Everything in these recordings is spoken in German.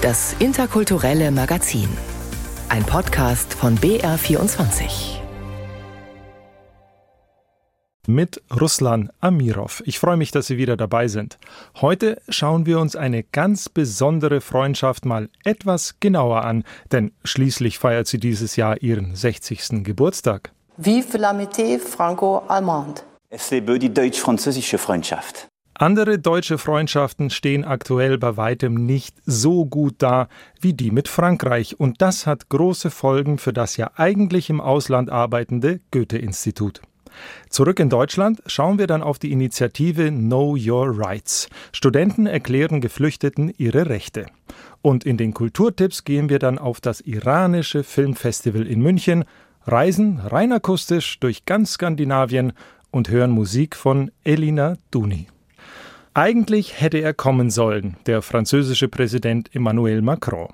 Das interkulturelle Magazin. Ein Podcast von BR24. Mit Ruslan Amirov. Ich freue mich, dass Sie wieder dabei sind. Heute schauen wir uns eine ganz besondere Freundschaft mal etwas genauer an, denn schließlich feiert sie dieses Jahr ihren 60. Geburtstag. Vive l'amitié franco-allemande. Es lebe die deutsch-französische Freundschaft. Andere deutsche Freundschaften stehen aktuell bei weitem nicht so gut da wie die mit Frankreich und das hat große Folgen für das ja eigentlich im Ausland arbeitende Goethe-Institut. Zurück in Deutschland schauen wir dann auf die Initiative Know Your Rights. Studenten erklären Geflüchteten ihre Rechte. Und in den Kulturtipps gehen wir dann auf das iranische Filmfestival in München, reisen rein akustisch durch ganz Skandinavien und hören Musik von Elina Duni. Eigentlich hätte er kommen sollen, der französische Präsident Emmanuel Macron.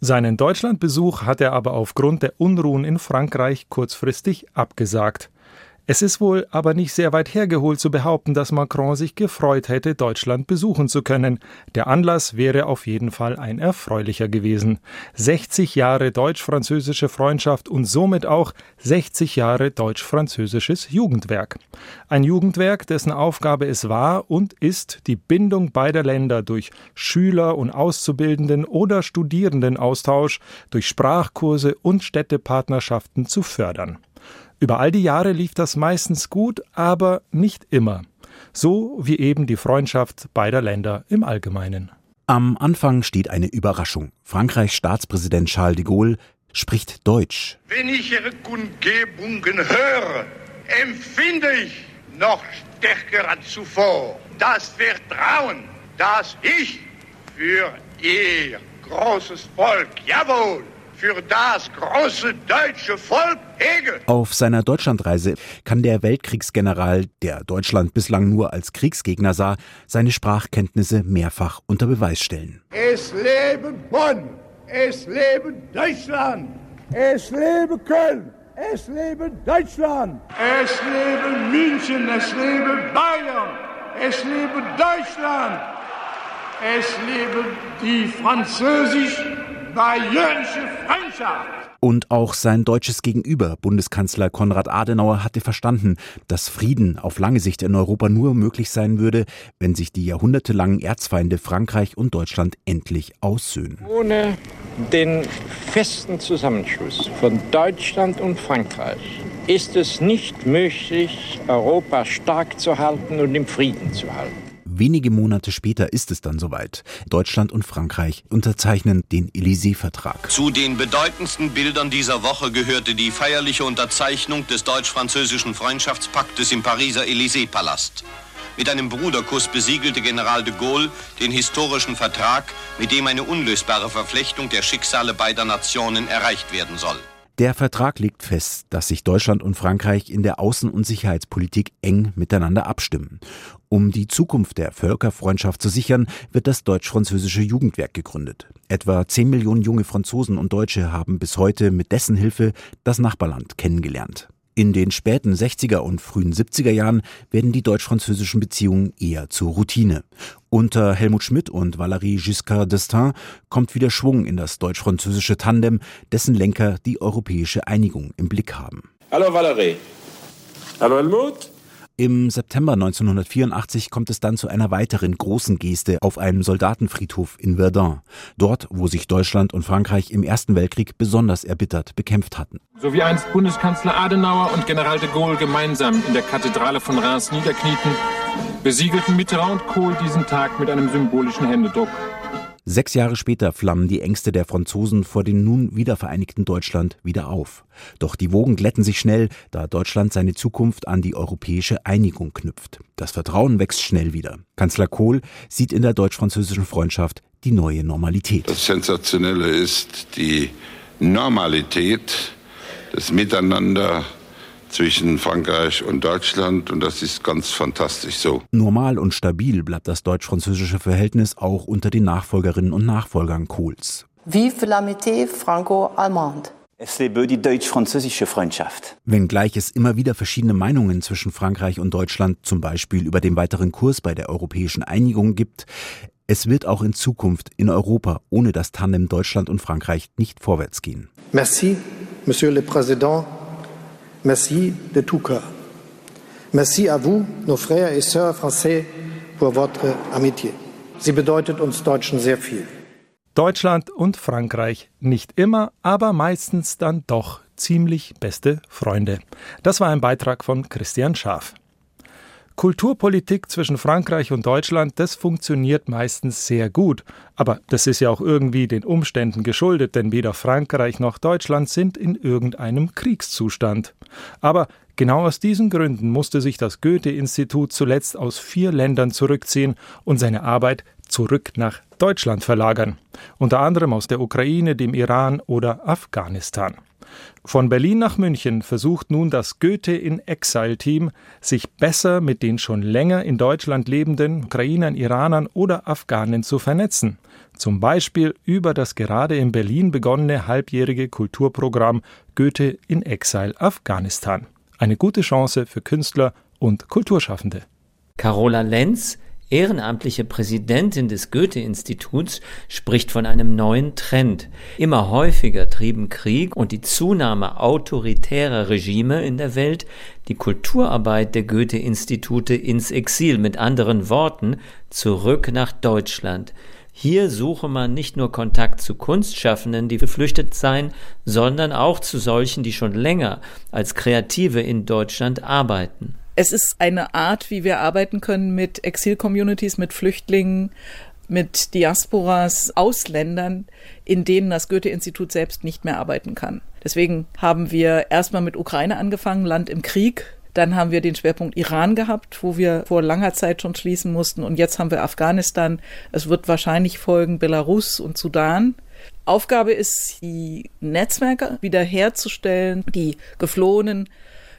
Seinen Deutschlandbesuch hat er aber aufgrund der Unruhen in Frankreich kurzfristig abgesagt. Es ist wohl aber nicht sehr weit hergeholt zu behaupten, dass Macron sich gefreut hätte, Deutschland besuchen zu können. Der Anlass wäre auf jeden Fall ein erfreulicher gewesen. 60 Jahre deutsch-französische Freundschaft und somit auch 60 Jahre deutsch-französisches Jugendwerk. Ein Jugendwerk, dessen Aufgabe es war und ist, die Bindung beider Länder durch Schüler- und Auszubildenden oder Studierendenaustausch, durch Sprachkurse und Städtepartnerschaften zu fördern. Über all die Jahre lief das meistens gut, aber nicht immer. So wie eben die Freundschaft beider Länder im Allgemeinen. Am Anfang steht eine Überraschung. Frankreichs Staatspräsident Charles de Gaulle spricht Deutsch. Wenn ich Ihre Kundgebungen höre, empfinde ich noch stärker als zuvor das Vertrauen, das ich für Ihr großes Volk, jawohl, für das große deutsche Volk hege. Auf seiner Deutschlandreise kann der Weltkriegsgeneral, der Deutschland bislang nur als Kriegsgegner sah, seine Sprachkenntnisse mehrfach unter Beweis stellen. Es lebe Bonn, es lebe Deutschland, es lebe Köln, es lebe Deutschland, es lebe München, es lebe Bayern, es lebe Deutschland, es lebe die französisch bayerische Freundschaft. Und auch sein deutsches Gegenüber, Bundeskanzler Konrad Adenauer, hatte verstanden, dass Frieden auf lange Sicht in Europa nur möglich sein würde, wenn sich die jahrhundertelangen Erzfeinde Frankreich und Deutschland endlich aussöhnen. Ohne den festen Zusammenschluss von Deutschland und Frankreich ist es nicht möglich, Europa stark zu halten und im Frieden zu halten. Wenige Monate später ist es dann soweit. Deutschland und Frankreich unterzeichnen den Élysée-Vertrag. Zu den bedeutendsten Bildern dieser Woche gehörte die feierliche Unterzeichnung des deutsch-französischen Freundschaftspaktes im Pariser Élysée-Palast. Mit einem Bruderkuss besiegelte General de Gaulle den historischen Vertrag, mit dem eine unlösbare Verflechtung der Schicksale beider Nationen erreicht werden soll. Der Vertrag legt fest, dass sich Deutschland und Frankreich in der Außen- und Sicherheitspolitik eng miteinander abstimmen. Um die Zukunft der Völkerfreundschaft zu sichern, wird das deutsch-französische Jugendwerk gegründet. Etwa 10 Millionen junge Franzosen und Deutsche haben bis heute mit dessen Hilfe das Nachbarland kennengelernt. In den späten 60er und frühen 70er Jahren werden die deutsch-französischen Beziehungen eher zur Routine. Unter Helmut Schmidt und Valéry Giscard d'Estaing kommt wieder Schwung in das deutsch-französische Tandem, dessen Lenker die europäische Einigung im Blick haben. Hallo Valéry. Hallo Helmut. Im September 1984 kommt es dann zu einer weiteren großen Geste auf einem Soldatenfriedhof in Verdun, dort, wo sich Deutschland und Frankreich im Ersten Weltkrieg besonders erbittert bekämpft hatten. So wie einst Bundeskanzler Adenauer und General de Gaulle gemeinsam in der Kathedrale von Reims niederknieten, besiegelten Mitterrand und Kohl diesen Tag mit einem symbolischen Händedruck. Sechs Jahre später flammen die Ängste der Franzosen vor dem nun wiedervereinigten Deutschland wieder auf. Doch die Wogen glätten sich schnell, da Deutschland seine Zukunft an die europäische Einigung knüpft. Das Vertrauen wächst schnell wieder. Kanzler Kohl sieht in der deutsch-französischen Freundschaft die neue Normalität. Das Sensationelle ist die Normalität des Miteinander zwischen Frankreich und Deutschland und das ist ganz fantastisch so. Normal und stabil bleibt das deutsch-französische Verhältnis auch unter den Nachfolgerinnen und Nachfolgern Kohls. Vive l'amitié franco-allemande. Es lebe die deutsch-französische Freundschaft. Wenngleich es immer wieder verschiedene Meinungen zwischen Frankreich und Deutschland, zum Beispiel über den weiteren Kurs bei der europäischen Einigung gibt, Es wird auch in Zukunft in Europa ohne das Tandem Deutschland und Frankreich nicht vorwärts gehen. Merci, Monsieur le Président. Merci de tout cœur. Merci à vous, nos frères et sœurs français, pour votre amitié. Sie bedeutet uns Deutschen sehr viel. Deutschland und Frankreich nicht immer, aber meistens dann doch ziemlich beste Freunde. Das war ein Beitrag von Christian Schaaf. Kulturpolitik zwischen Frankreich und Deutschland, das funktioniert meistens sehr gut. Aber das ist ja auch irgendwie den Umständen geschuldet, denn weder Frankreich noch Deutschland sind in irgendeinem Kriegszustand. Aber genau aus diesen Gründen musste sich das Goethe-Institut zuletzt aus vier Ländern zurückziehen und seine Arbeit zurück nach Deutschland verlagern. Unter anderem aus der Ukraine, dem Iran oder Afghanistan. Von Berlin nach München versucht nun das Goethe in Exile Team, sich besser mit den schon länger in Deutschland lebenden Ukrainern, Iranern oder Afghanen zu vernetzen. Zum Beispiel über das gerade in Berlin begonnene halbjährige Kulturprogramm Goethe in Exile Afghanistan. Eine gute Chance für Künstler und Kulturschaffende. Carola Lenz ehrenamtliche Präsidentin des Goethe-Instituts spricht von einem neuen Trend. Immer häufiger trieben Krieg und die Zunahme autoritärer Regime in der Welt die Kulturarbeit der Goethe-Institute ins Exil, mit anderen Worten zurück nach Deutschland. Hier suche man nicht nur Kontakt zu Kunstschaffenden, die geflüchtet seien, sondern auch zu solchen, die schon länger als Kreative in Deutschland arbeiten es ist eine Art, wie wir arbeiten können mit Exil-Communities, mit Flüchtlingen, mit Diasporas, Ausländern, in denen das Goethe-Institut selbst nicht mehr arbeiten kann. Deswegen haben wir erstmal mit Ukraine angefangen, Land im Krieg. Dann haben wir den Schwerpunkt Iran gehabt, wo wir vor langer Zeit schon schließen mussten. Und jetzt haben wir Afghanistan. Es wird wahrscheinlich folgen Belarus und Sudan. Aufgabe ist, die Netzwerke wiederherzustellen, die Geflohenen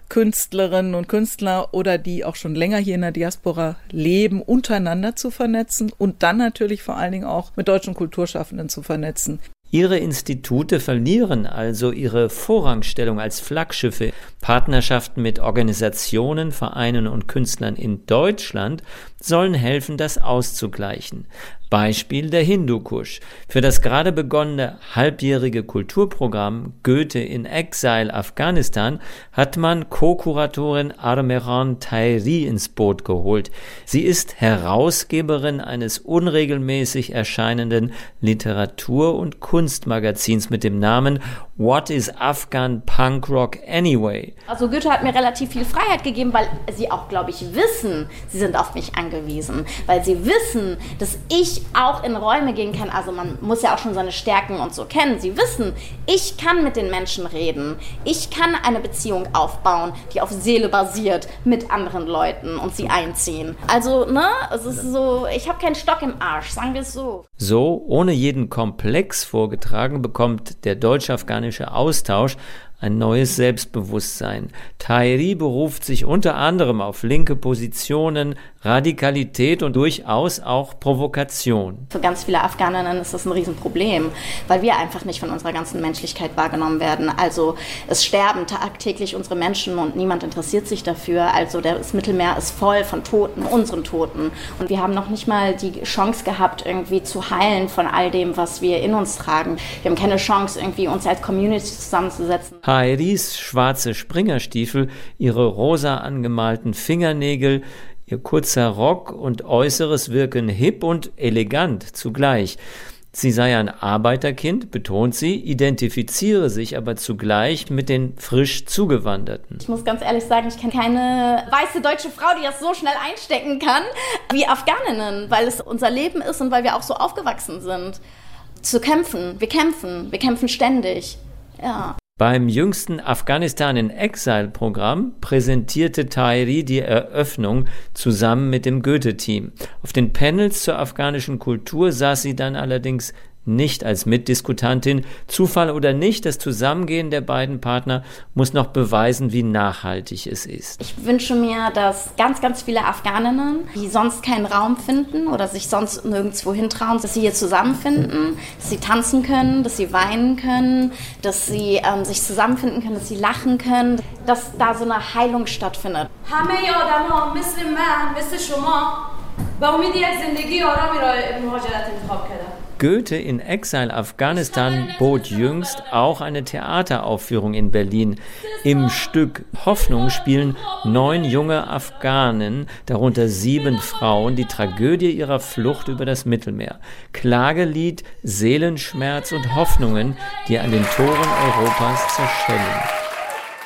Künstlerinnen und Künstler oder die auch schon länger hier in der Diaspora leben, untereinander zu vernetzen und dann natürlich vor allen Dingen auch mit deutschen Kulturschaffenden zu vernetzen. Ihre Institute verlieren also ihre Vorrangstellung als Flaggschiffe. Partnerschaften mit Organisationen, Vereinen und Künstlern in Deutschland sollen helfen, das auszugleichen. Beispiel der Hindukusch. Für das gerade begonnene halbjährige Kulturprogramm Goethe in Exile Afghanistan hat man Co-Kuratorin Armeran Tairi ins Boot geholt. Sie ist Herausgeberin eines unregelmäßig erscheinenden Literatur- und Kunstmagazins mit dem Namen What is Afghan Punk Rock Anyway? Also Goethe hat mir relativ viel Freiheit gegeben, weil sie auch, glaube ich, wissen, sie sind auf mich angewiesen, weil sie wissen, dass ich auch in Räume gehen kann. Also man muss ja auch schon seine Stärken und so kennen. Sie wissen, ich kann mit den Menschen reden. Ich kann eine Beziehung aufbauen, die auf Seele basiert mit anderen Leuten und sie einziehen. Also, ne, es ist so, ich habe keinen Stock im Arsch, sagen wir es so. So, ohne jeden Komplex vorgetragen, bekommt der deutsch-afghanische Austausch ein neues Selbstbewusstsein. Tahiri beruft sich unter anderem auf linke Positionen, Radikalität und durchaus auch Provokation. Für ganz viele Afghaninnen ist das ein Riesenproblem, weil wir einfach nicht von unserer ganzen Menschlichkeit wahrgenommen werden. Also es sterben tagtäglich unsere Menschen und niemand interessiert sich dafür. Also das Mittelmeer ist voll von Toten, unseren Toten. Und wir haben noch nicht mal die Chance gehabt, irgendwie zu heilen von all dem, was wir in uns tragen. Wir haben keine Chance, irgendwie uns als Community zusammenzusetzen. Hairis schwarze Springerstiefel, ihre rosa angemalten Fingernägel, Ihr kurzer Rock und Äußeres wirken hip und elegant zugleich. Sie sei ein Arbeiterkind, betont sie, identifiziere sich aber zugleich mit den frisch Zugewanderten. Ich muss ganz ehrlich sagen, ich kenne keine weiße deutsche Frau, die das so schnell einstecken kann wie Afghaninnen, weil es unser Leben ist und weil wir auch so aufgewachsen sind. Zu kämpfen, wir kämpfen, wir kämpfen ständig. Ja. Beim jüngsten Afghanistan in Exile-Programm präsentierte Tahiri die Eröffnung zusammen mit dem Goethe-Team. Auf den Panels zur afghanischen Kultur saß sie dann allerdings nicht als Mitdiskutantin. Zufall oder nicht, das Zusammengehen der beiden Partner muss noch beweisen, wie nachhaltig es ist. Ich wünsche mir, dass ganz, ganz viele Afghaninnen, die sonst keinen Raum finden oder sich sonst nirgendwo hintrauen, dass sie hier zusammenfinden, dass sie tanzen können, dass sie weinen können, dass sie ähm, sich zusammenfinden können, dass sie lachen können, dass da so eine Heilung stattfindet. Goethe in Exile Afghanistan bot jüngst auch eine Theateraufführung in Berlin. Im Stück Hoffnung spielen neun junge Afghanen, darunter sieben Frauen, die Tragödie ihrer Flucht über das Mittelmeer. Klagelied, Seelenschmerz und Hoffnungen, die an den Toren Europas zerschellen.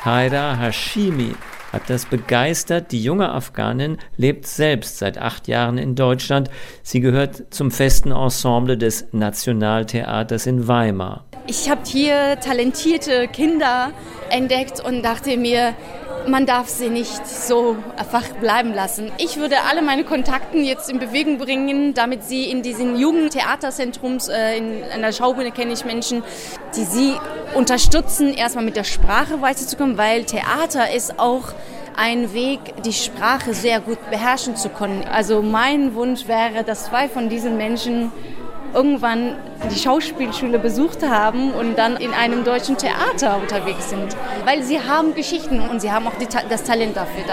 Haida Hashimi hat das begeistert. Die junge Afghanin lebt selbst seit acht Jahren in Deutschland. Sie gehört zum festen Ensemble des Nationaltheaters in Weimar. Ich habe hier talentierte Kinder entdeckt und dachte mir, man darf sie nicht so einfach bleiben lassen. Ich würde alle meine Kontakten jetzt in Bewegung bringen, damit sie in diesen Jugendtheaterzentrums, äh, in, in der Schaubühne kenne ich Menschen, die sie unterstützen, erstmal mit der Sprache weiterzukommen, weil Theater ist auch ein Weg, die Sprache sehr gut beherrschen zu können. Also mein Wunsch wäre, dass zwei von diesen Menschen irgendwann die Schauspielschule besucht haben und dann in einem deutschen Theater unterwegs sind. Weil sie haben Geschichten und sie haben auch die, das Talent dafür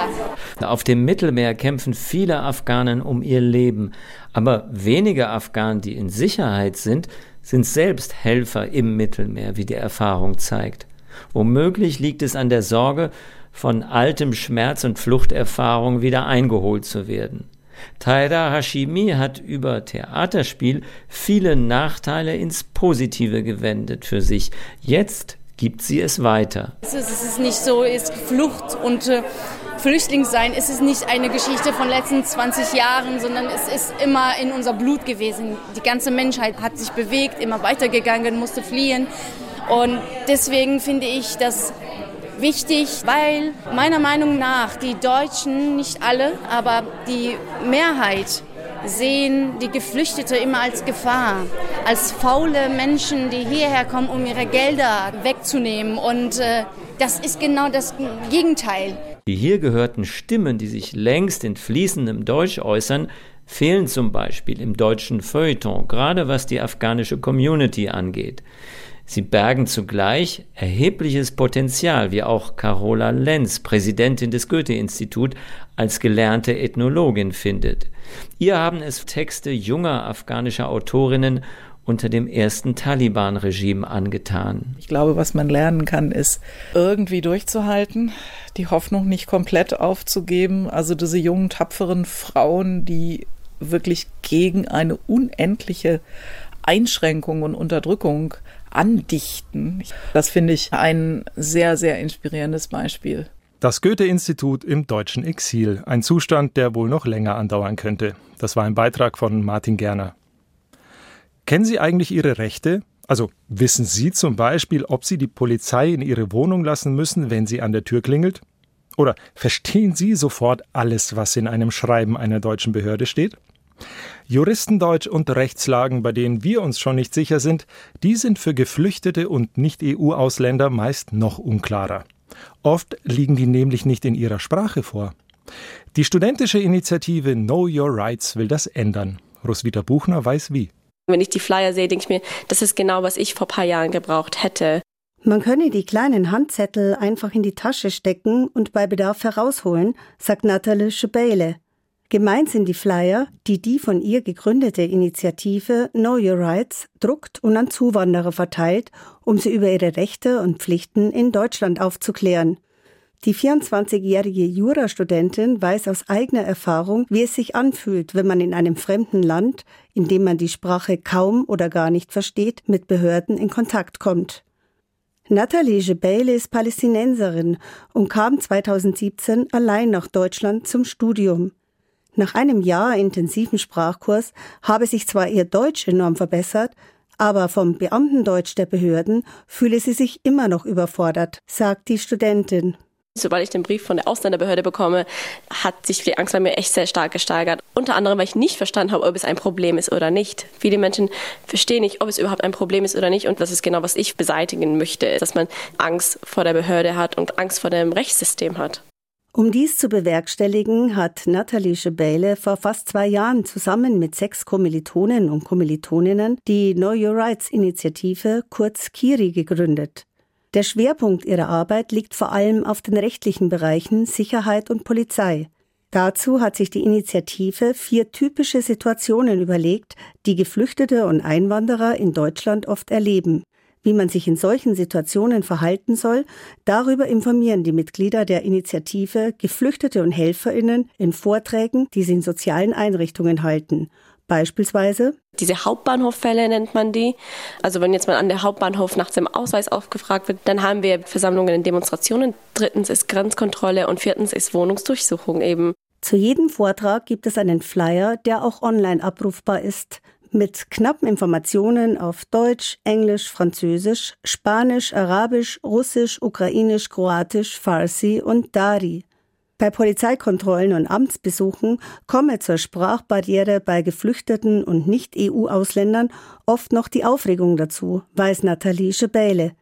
da. Auf dem Mittelmeer kämpfen viele Afghanen um ihr Leben. Aber wenige Afghanen, die in Sicherheit sind, sind selbst Helfer im Mittelmeer, wie die Erfahrung zeigt. Womöglich liegt es an der Sorge, von altem Schmerz und Fluchterfahrung wieder eingeholt zu werden. Taira Hashimi hat über Theaterspiel viele Nachteile ins Positive gewendet für sich. Jetzt gibt sie es weiter. Es ist nicht so, ist Flucht und äh, Flüchtlingssein es ist nicht eine Geschichte von letzten 20 Jahren, sondern es ist immer in unser Blut gewesen. Die ganze Menschheit hat sich bewegt, immer weitergegangen, musste fliehen. Und deswegen finde ich, dass wichtig, weil meiner Meinung nach die Deutschen, nicht alle, aber die Mehrheit sehen die Geflüchtete immer als Gefahr, als faule Menschen, die hierher kommen, um ihre Gelder wegzunehmen. Und äh, das ist genau das Gegenteil. Die hier gehörten Stimmen, die sich längst in fließendem Deutsch äußern, fehlen zum Beispiel im deutschen Feuilleton, gerade was die afghanische Community angeht. Sie bergen zugleich erhebliches Potenzial, wie auch Carola Lenz, Präsidentin des Goethe-Institut, als gelernte Ethnologin findet. Ihr haben es Texte junger afghanischer Autorinnen unter dem ersten Taliban-Regime angetan. Ich glaube, was man lernen kann, ist irgendwie durchzuhalten, die Hoffnung nicht komplett aufzugeben. Also diese jungen, tapferen Frauen, die wirklich gegen eine unendliche Einschränkung und Unterdrückung andichten. Das finde ich ein sehr, sehr inspirierendes Beispiel. Das Goethe-Institut im deutschen Exil, ein Zustand, der wohl noch länger andauern könnte. Das war ein Beitrag von Martin Gerner. Kennen Sie eigentlich Ihre Rechte? Also wissen Sie zum Beispiel, ob Sie die Polizei in Ihre Wohnung lassen müssen, wenn sie an der Tür klingelt? Oder verstehen Sie sofort alles, was in einem Schreiben einer deutschen Behörde steht? Juristendeutsch und Rechtslagen, bei denen wir uns schon nicht sicher sind, die sind für Geflüchtete und Nicht-EU-Ausländer meist noch unklarer. Oft liegen die nämlich nicht in ihrer Sprache vor. Die studentische Initiative Know Your Rights will das ändern. Roswitha Buchner weiß wie. Wenn ich die Flyer sehe, denke ich mir, das ist genau, was ich vor ein paar Jahren gebraucht hätte. Man könne die kleinen Handzettel einfach in die Tasche stecken und bei Bedarf herausholen, sagt Nathalie Schebeile. Gemeint sind die Flyer, die die von ihr gegründete Initiative Know Your Rights druckt und an Zuwanderer verteilt, um sie über ihre Rechte und Pflichten in Deutschland aufzuklären. Die 24-jährige Jurastudentin weiß aus eigener Erfahrung, wie es sich anfühlt, wenn man in einem fremden Land, in dem man die Sprache kaum oder gar nicht versteht, mit Behörden in Kontakt kommt. Nathalie Jebeile ist Palästinenserin und kam 2017 allein nach Deutschland zum Studium. Nach einem Jahr intensiven Sprachkurs habe sich zwar ihr Deutsch enorm verbessert, aber vom Beamtendeutsch der Behörden fühle sie sich immer noch überfordert, sagt die Studentin. Sobald ich den Brief von der Ausländerbehörde bekomme, hat sich die Angst bei mir echt sehr stark gesteigert. Unter anderem, weil ich nicht verstanden habe, ob es ein Problem ist oder nicht. Viele Menschen verstehen nicht, ob es überhaupt ein Problem ist oder nicht. Und das ist genau, was ich beseitigen möchte, dass man Angst vor der Behörde hat und Angst vor dem Rechtssystem hat. Um dies zu bewerkstelligen, hat Nathalie Schebeile vor fast zwei Jahren zusammen mit sechs Kommilitonen und Kommilitoninnen die Know Your Rights Initiative, kurz KIRI, gegründet. Der Schwerpunkt ihrer Arbeit liegt vor allem auf den rechtlichen Bereichen Sicherheit und Polizei. Dazu hat sich die Initiative vier typische Situationen überlegt, die Geflüchtete und Einwanderer in Deutschland oft erleben. Wie man sich in solchen Situationen verhalten soll, darüber informieren die Mitglieder der Initiative Geflüchtete und Helferinnen in Vorträgen, die sie in sozialen Einrichtungen halten. Beispielsweise diese Hauptbahnhoffälle nennt man die. Also wenn jetzt mal an der Hauptbahnhof nach dem Ausweis aufgefragt wird, dann haben wir Versammlungen in Demonstrationen. Drittens ist Grenzkontrolle und viertens ist Wohnungsdurchsuchung eben. Zu jedem Vortrag gibt es einen Flyer, der auch online abrufbar ist mit knappen Informationen auf Deutsch, Englisch, Französisch, Spanisch, Arabisch, Russisch, Ukrainisch, Kroatisch, Farsi und Dari. Bei Polizeikontrollen und Amtsbesuchen komme zur Sprachbarriere bei Geflüchteten und Nicht-EU-Ausländern oft noch die Aufregung dazu, weiß Nathalie Schebele.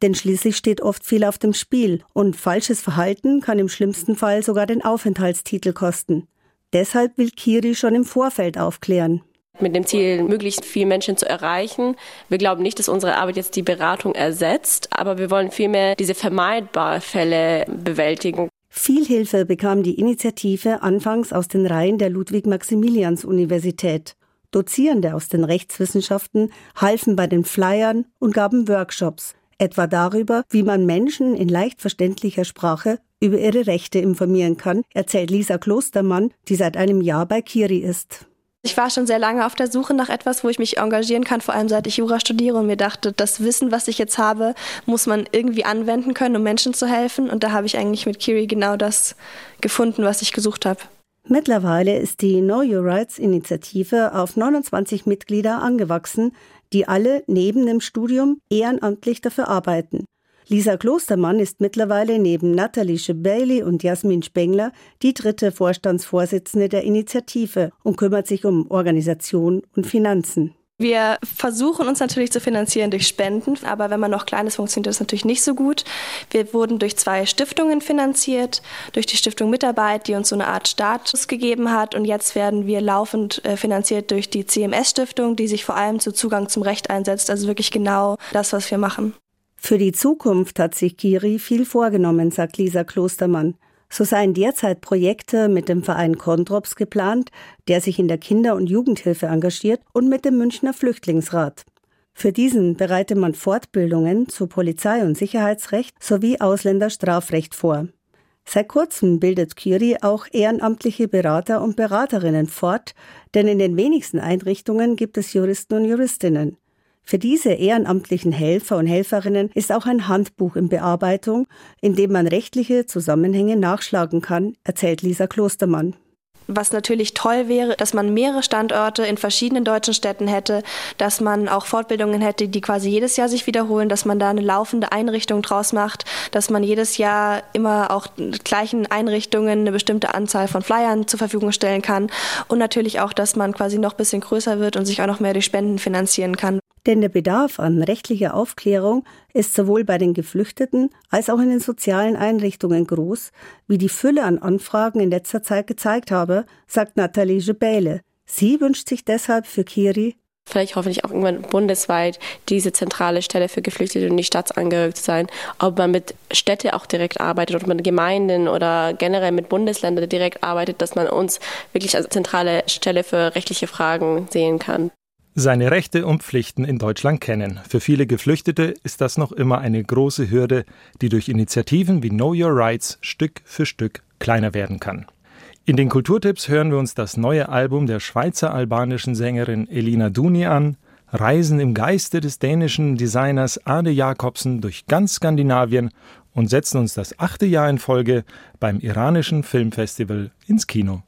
Denn schließlich steht oft viel auf dem Spiel und falsches Verhalten kann im schlimmsten Fall sogar den Aufenthaltstitel kosten. Deshalb will Kiri schon im Vorfeld aufklären mit dem Ziel, möglichst viele Menschen zu erreichen. Wir glauben nicht, dass unsere Arbeit jetzt die Beratung ersetzt, aber wir wollen vielmehr diese vermeidbaren Fälle bewältigen. Viel Hilfe bekam die Initiative anfangs aus den Reihen der Ludwig-Maximilians-Universität. Dozierende aus den Rechtswissenschaften halfen bei den Flyern und gaben Workshops, etwa darüber, wie man Menschen in leicht verständlicher Sprache über ihre Rechte informieren kann, erzählt Lisa Klostermann, die seit einem Jahr bei Kiri ist. Ich war schon sehr lange auf der Suche nach etwas, wo ich mich engagieren kann, vor allem seit ich Jura studiere und mir dachte, das Wissen, was ich jetzt habe, muss man irgendwie anwenden können, um Menschen zu helfen. Und da habe ich eigentlich mit Kiri genau das gefunden, was ich gesucht habe. Mittlerweile ist die Know Your Rights Initiative auf 29 Mitglieder angewachsen, die alle neben dem Studium ehrenamtlich dafür arbeiten. Lisa Klostermann ist mittlerweile neben Nathalie Bailey und Jasmin Spengler die dritte Vorstandsvorsitzende der Initiative und kümmert sich um Organisation und Finanzen. Wir versuchen uns natürlich zu finanzieren durch Spenden, aber wenn man noch kleines funktioniert das natürlich nicht so gut. Wir wurden durch zwei Stiftungen finanziert, durch die Stiftung Mitarbeit, die uns so eine Art Status gegeben hat und jetzt werden wir laufend äh, finanziert durch die CMS Stiftung, die sich vor allem zu Zugang zum Recht einsetzt, also wirklich genau das, was wir machen. Für die Zukunft hat sich Kiri viel vorgenommen, sagt Lisa Klostermann. So seien derzeit Projekte mit dem Verein Kontrops geplant, der sich in der Kinder- und Jugendhilfe engagiert, und mit dem Münchner Flüchtlingsrat. Für diesen bereite man Fortbildungen zu Polizei- und Sicherheitsrecht sowie Ausländerstrafrecht vor. Seit kurzem bildet Kiri auch ehrenamtliche Berater und Beraterinnen fort, denn in den wenigsten Einrichtungen gibt es Juristen und Juristinnen. Für diese ehrenamtlichen Helfer und Helferinnen ist auch ein Handbuch in Bearbeitung, in dem man rechtliche Zusammenhänge nachschlagen kann, erzählt Lisa Klostermann. Was natürlich toll wäre, dass man mehrere Standorte in verschiedenen deutschen Städten hätte, dass man auch Fortbildungen hätte, die quasi jedes Jahr sich wiederholen, dass man da eine laufende Einrichtung draus macht, dass man jedes Jahr immer auch gleichen Einrichtungen eine bestimmte Anzahl von Flyern zur Verfügung stellen kann und natürlich auch, dass man quasi noch ein bisschen größer wird und sich auch noch mehr durch Spenden finanzieren kann. Denn der Bedarf an rechtlicher Aufklärung ist sowohl bei den Geflüchteten als auch in den sozialen Einrichtungen groß, wie die Fülle an Anfragen in letzter Zeit gezeigt habe, sagt Nathalie Gebäle. Sie wünscht sich deshalb für Kiri vielleicht hoffentlich auch irgendwann bundesweit diese zentrale Stelle für Geflüchtete und nicht staatsangehörig zu sein. Ob man mit Städte auch direkt arbeitet oder mit Gemeinden oder generell mit Bundesländern direkt arbeitet, dass man uns wirklich als zentrale Stelle für rechtliche Fragen sehen kann seine Rechte und Pflichten in Deutschland kennen. Für viele Geflüchtete ist das noch immer eine große Hürde, die durch Initiativen wie Know Your Rights Stück für Stück kleiner werden kann. In den Kulturtipps hören wir uns das neue Album der Schweizer albanischen Sängerin Elina Duni an, reisen im Geiste des dänischen Designers Ade Jakobsen durch ganz Skandinavien und setzen uns das achte Jahr in Folge beim iranischen Filmfestival ins Kino.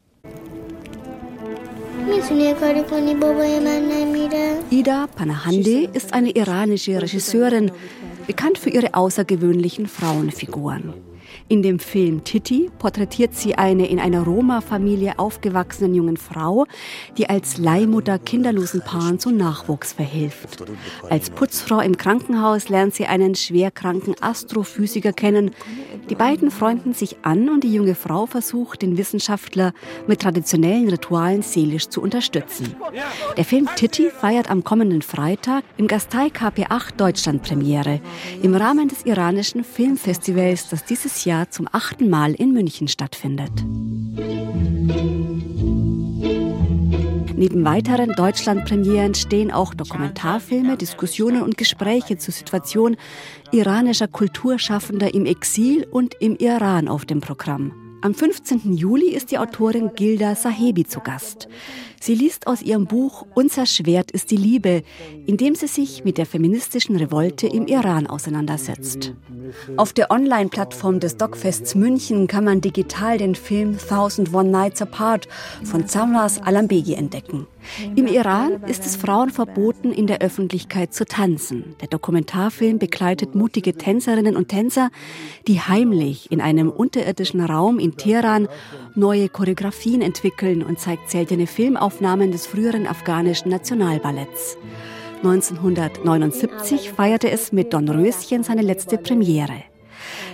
Ida Panahande ist eine iranische Regisseurin, bekannt für ihre außergewöhnlichen Frauenfiguren. In dem Film Titi porträtiert sie eine in einer Roma-Familie aufgewachsenen jungen Frau, die als Leihmutter kinderlosen Paaren zu Nachwuchs verhilft. Als Putzfrau im Krankenhaus lernt sie einen schwerkranken Astrophysiker kennen. Die beiden freunden sich an und die junge Frau versucht, den Wissenschaftler mit traditionellen Ritualen seelisch zu unterstützen. Der Film Titi feiert am kommenden Freitag im Gastei KP8 Deutschland Premiere im Rahmen des iranischen Filmfestivals, das dieses Jahr Jahr zum achten Mal in München stattfindet. Neben weiteren Deutschlandpremieren stehen auch Dokumentarfilme, Diskussionen und Gespräche zur Situation iranischer Kulturschaffender im Exil und im Iran auf dem Programm. Am 15. Juli ist die Autorin Gilda Sahebi zu Gast. Sie liest aus ihrem Buch Unser Schwert ist die Liebe, in dem sie sich mit der feministischen Revolte im Iran auseinandersetzt. Auf der Online-Plattform des Dogfests München kann man digital den Film Thousand One Nights Apart von Zamras Alambegi entdecken. Im Iran ist es Frauen verboten, in der Öffentlichkeit zu tanzen. Der Dokumentarfilm begleitet mutige Tänzerinnen und Tänzer, die heimlich in einem unterirdischen Raum in Teheran neue Choreografien entwickeln und zeigt seltene Filmaufnahmen des früheren afghanischen Nationalballetts. 1979 feierte es mit Don Röschen seine letzte Premiere.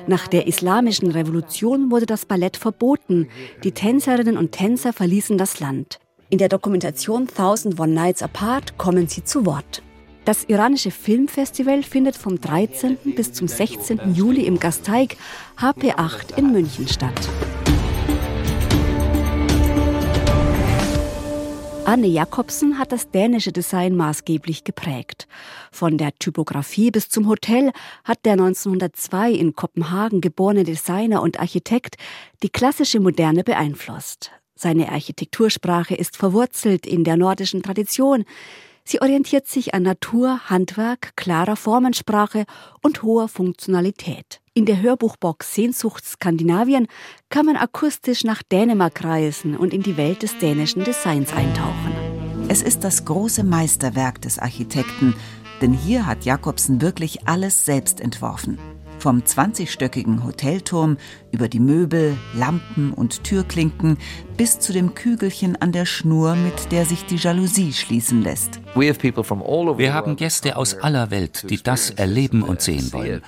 Nach der islamischen Revolution wurde das Ballett verboten. Die Tänzerinnen und Tänzer verließen das Land. In der Dokumentation Thousand One Nights Apart kommen sie zu Wort. Das iranische Filmfestival findet vom 13. bis zum 16. Juli im Gasteig HP8 in München statt. Anne Jakobsen hat das dänische Design maßgeblich geprägt. Von der Typografie bis zum Hotel hat der 1902 in Kopenhagen geborene Designer und Architekt die klassische Moderne beeinflusst. Seine Architektursprache ist verwurzelt in der nordischen Tradition. Sie orientiert sich an Natur, Handwerk, klarer Formensprache und hoher Funktionalität. In der Hörbuchbox Sehnsucht Skandinavien kann man akustisch nach Dänemark reisen und in die Welt des dänischen Designs eintauchen. Es ist das große Meisterwerk des Architekten, denn hier hat Jakobsen wirklich alles selbst entworfen. Vom 20-stöckigen Hotelturm über die Möbel, Lampen und Türklinken bis zu dem Kügelchen an der Schnur, mit der sich die Jalousie schließen lässt. Wir haben Gäste aus aller Welt, die das erleben und sehen wollen.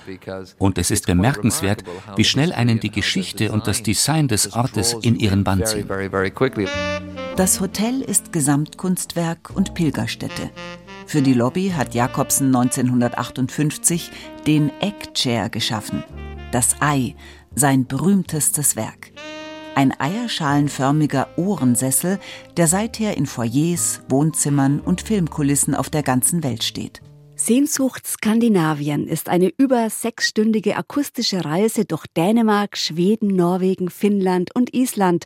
Und es ist bemerkenswert, wie schnell einen die Geschichte und das Design des Ortes in ihren Bann ziehen. Das Hotel ist Gesamtkunstwerk und Pilgerstätte. Für die Lobby hat Jakobsen 1958 den Eckchair geschaffen. Das Ei, sein berühmtestes Werk. Ein eierschalenförmiger Ohrensessel, der seither in Foyers, Wohnzimmern und Filmkulissen auf der ganzen Welt steht. Sehnsucht Skandinavien ist eine über sechsstündige akustische Reise durch Dänemark, Schweden, Norwegen, Finnland und Island.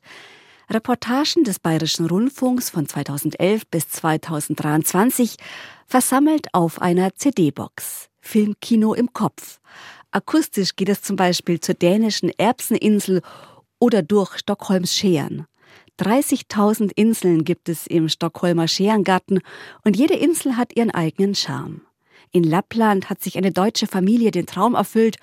Reportagen des Bayerischen Rundfunks von 2011 bis 2023 versammelt auf einer CD-Box. Filmkino im Kopf. Akustisch geht es zum Beispiel zur dänischen Erbseninsel oder durch Stockholms Scheren. 30.000 Inseln gibt es im Stockholmer Scherengarten und jede Insel hat ihren eigenen Charme. In Lappland hat sich eine deutsche Familie den Traum erfüllt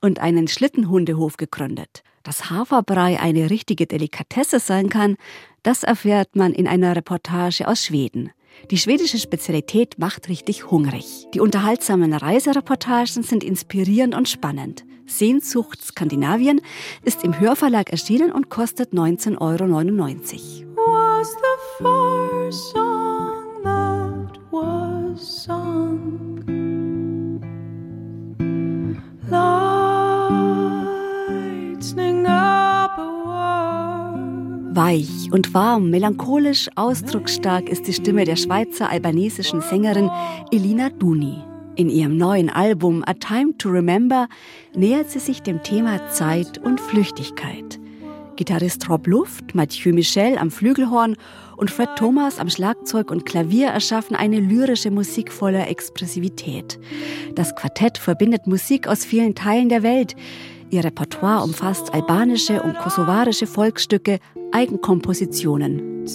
und einen Schlittenhundehof gegründet. Dass Haferbrei eine richtige Delikatesse sein kann, das erfährt man in einer Reportage aus Schweden. Die schwedische Spezialität macht richtig hungrig. Die unterhaltsamen Reisereportagen sind inspirierend und spannend. Sehnsucht Skandinavien ist im Hörverlag erschienen und kostet 19,99 Euro. Weich und warm, melancholisch, ausdrucksstark ist die Stimme der Schweizer albanesischen Sängerin Elina Duni. In ihrem neuen Album A Time to Remember nähert sie sich dem Thema Zeit und Flüchtigkeit. Gitarrist Rob Luft, Mathieu Michel am Flügelhorn und Fred Thomas am Schlagzeug und Klavier erschaffen eine lyrische Musik voller Expressivität. Das Quartett verbindet Musik aus vielen Teilen der Welt. Ihr Repertoire umfasst albanische und kosovarische Volksstücke, Eigenkompositionen.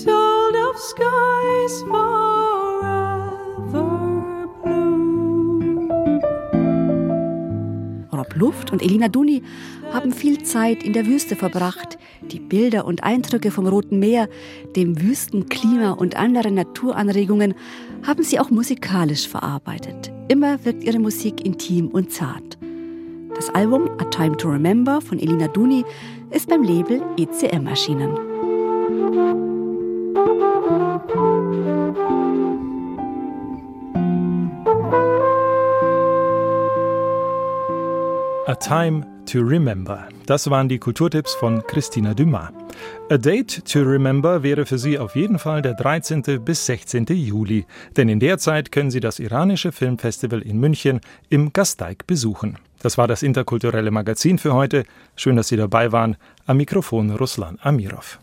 Rob Luft und Elina Duni haben viel Zeit in der Wüste verbracht. Die Bilder und Eindrücke vom Roten Meer, dem Wüstenklima und anderen Naturanregungen haben sie auch musikalisch verarbeitet. Immer wirkt ihre Musik intim und zart. Das Album A Time to Remember von Elina Duni ist beim Label ECM erschienen. A Time to Remember. Das waren die Kulturtipps von Christina Dumas. A Date to Remember wäre für Sie auf jeden Fall der 13. bis 16. Juli, denn in der Zeit können Sie das iranische Filmfestival in München im Gasteig besuchen. Das war das interkulturelle Magazin für heute. Schön, dass Sie dabei waren. Am Mikrofon Ruslan Amirov.